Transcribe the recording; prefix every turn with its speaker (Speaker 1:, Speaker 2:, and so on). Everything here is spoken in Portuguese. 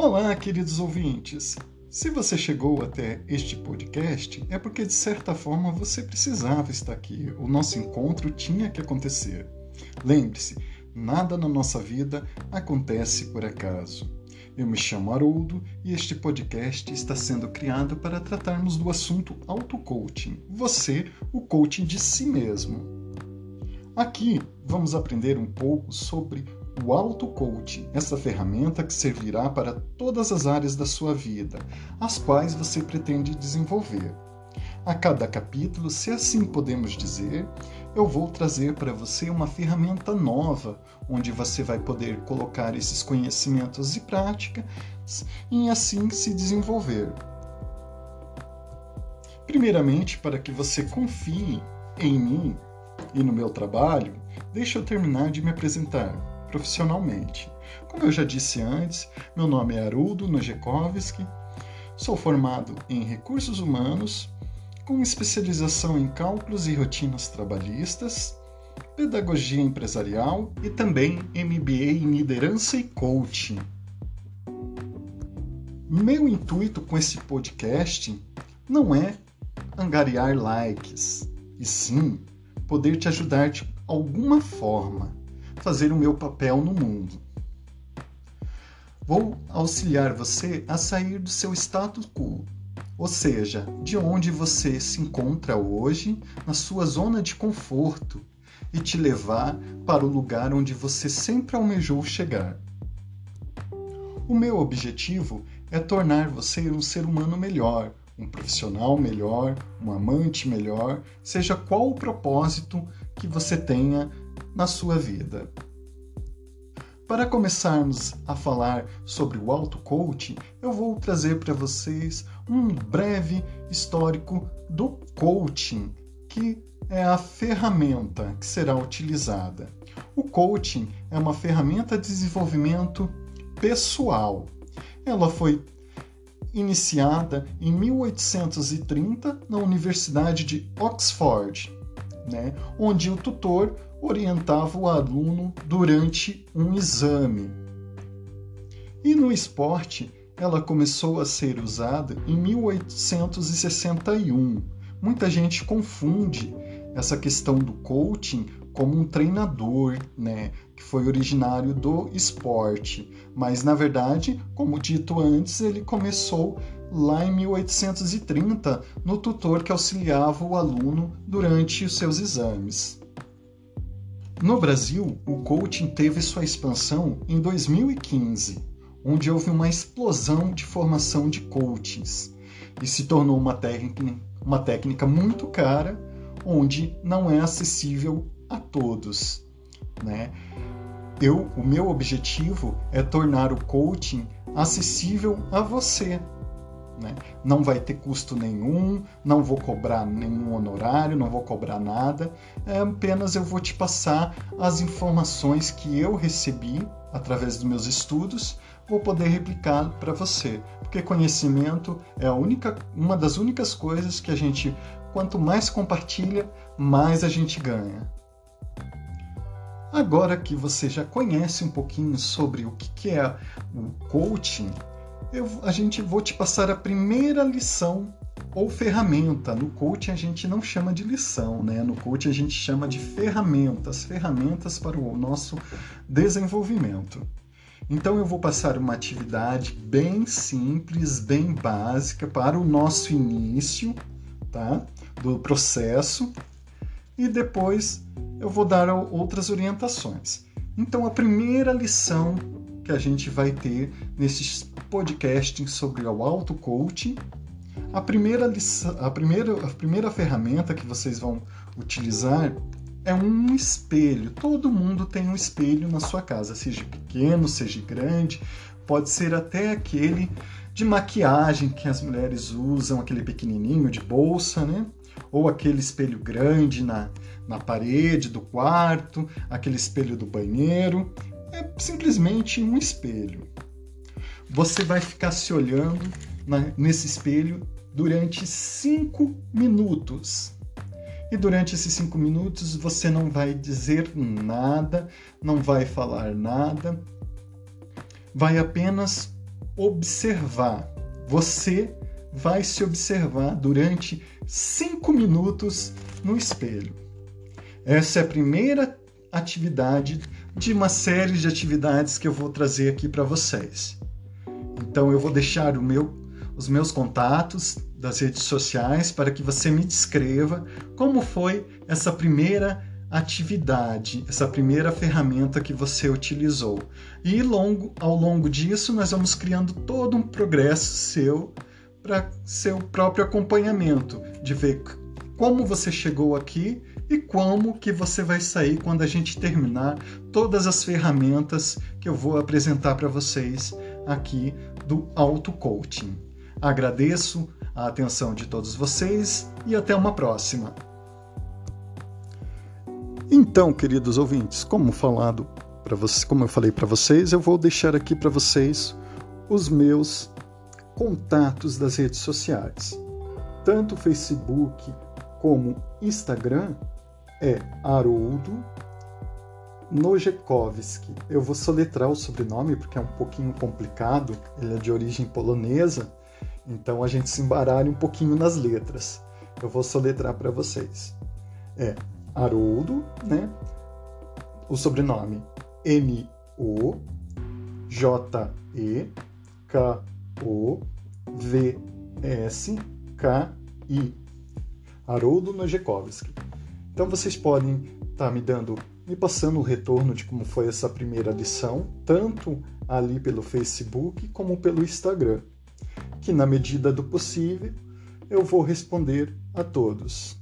Speaker 1: Olá, queridos ouvintes! Se você chegou até este podcast, é porque de certa forma você precisava estar aqui. O nosso encontro tinha que acontecer. Lembre-se, nada na nossa vida acontece por acaso. Eu me chamo Haroldo e este podcast está sendo criado para tratarmos do assunto auto-coaching. Você, o coaching de si mesmo. Aqui vamos aprender um pouco sobre o auto-coaching, essa ferramenta que servirá para todas as áreas da sua vida, as quais você pretende desenvolver. A cada capítulo, se assim podemos dizer, eu vou trazer para você uma ferramenta nova, onde você vai poder colocar esses conhecimentos e práticas e assim se desenvolver. Primeiramente, para que você confie em mim e no meu trabalho, deixa eu terminar de me apresentar profissionalmente. Como eu já disse antes, meu nome é Haroldo Nojekovski, sou formado em Recursos Humanos, com especialização em Cálculos e Rotinas Trabalhistas, Pedagogia Empresarial e também MBA em Liderança e Coaching. Meu intuito com esse podcast não é angariar likes, e sim poder te ajudar de alguma forma fazer o meu papel no mundo. Vou auxiliar você a sair do seu status quo, ou seja, de onde você se encontra hoje, na sua zona de conforto, e te levar para o lugar onde você sempre almejou chegar. O meu objetivo é tornar você um ser humano melhor, um profissional melhor, um amante melhor, seja qual o propósito que você tenha na sua vida. Para começarmos a falar sobre o auto-coaching, eu vou trazer para vocês um breve histórico do coaching, que é a ferramenta que será utilizada. O coaching é uma ferramenta de desenvolvimento pessoal. Ela foi iniciada em 1830 na Universidade de Oxford, né, onde o tutor orientava o aluno durante um exame. E no esporte, ela começou a ser usada em 1861. Muita gente confunde essa questão do coaching como um treinador, né, que foi originário do esporte, mas na verdade, como dito antes, ele começou lá em 1830 no tutor que auxiliava o aluno durante os seus exames. No Brasil, o coaching teve sua expansão em 2015, onde houve uma explosão de formação de coachings e se tornou uma técnica, uma técnica muito cara, onde não é acessível a todos, né? Eu, o meu objetivo é tornar o coaching acessível a você, né? Não vai ter custo nenhum, não vou cobrar nenhum honorário, não vou cobrar nada, é, apenas eu vou te passar as informações que eu recebi através dos meus estudos, vou poder replicar para você, porque conhecimento é única, uma das únicas coisas que a gente, quanto mais compartilha, mais a gente ganha. Agora que você já conhece um pouquinho sobre o que é o coaching, eu, a gente vou te passar a primeira lição ou ferramenta. No coaching a gente não chama de lição, né? No coaching a gente chama de ferramentas, ferramentas para o nosso desenvolvimento. Então eu vou passar uma atividade bem simples, bem básica para o nosso início, tá? Do processo e depois eu vou dar outras orientações. Então a primeira lição que a gente vai ter nesses podcasts sobre o auto-coaching. A primeira, lição, a, primeira, a primeira ferramenta que vocês vão utilizar é um espelho. Todo mundo tem um espelho na sua casa, seja pequeno, seja grande, pode ser até aquele de maquiagem que as mulheres usam, aquele pequenininho de bolsa, né? Ou aquele espelho grande na, na parede do quarto, aquele espelho do banheiro é simplesmente um espelho. Você vai ficar se olhando na, nesse espelho durante cinco minutos. E durante esses cinco minutos você não vai dizer nada, não vai falar nada, vai apenas observar. Você vai se observar durante cinco minutos no espelho. Essa é a primeira atividade de uma série de atividades que eu vou trazer aqui para vocês. Então eu vou deixar meu, os meus contatos das redes sociais para que você me descreva como foi essa primeira atividade, essa primeira ferramenta que você utilizou. E longo, ao longo disso, nós vamos criando todo um progresso seu para seu próprio acompanhamento, de ver como você chegou aqui e como que você vai sair quando a gente terminar todas as ferramentas que eu vou apresentar para vocês aqui do auto coaching. Agradeço a atenção de todos vocês e até uma próxima. Então, queridos ouvintes, como falado para vocês, como eu falei para vocês, eu vou deixar aqui para vocês os meus contatos das redes sociais. Tanto Facebook como Instagram é Haroldo Nojekovski. Eu vou soletrar o sobrenome porque é um pouquinho complicado, ele é de origem polonesa, então a gente se embaralha um pouquinho nas letras. Eu vou soletrar para vocês. É Haroldo, né? O sobrenome M O J E K O V S K I. Haroldo Nojekovski. Então vocês podem estar tá me dando, me passando o retorno de como foi essa primeira lição, tanto ali pelo Facebook como pelo Instagram, que na medida do possível eu vou responder a todos.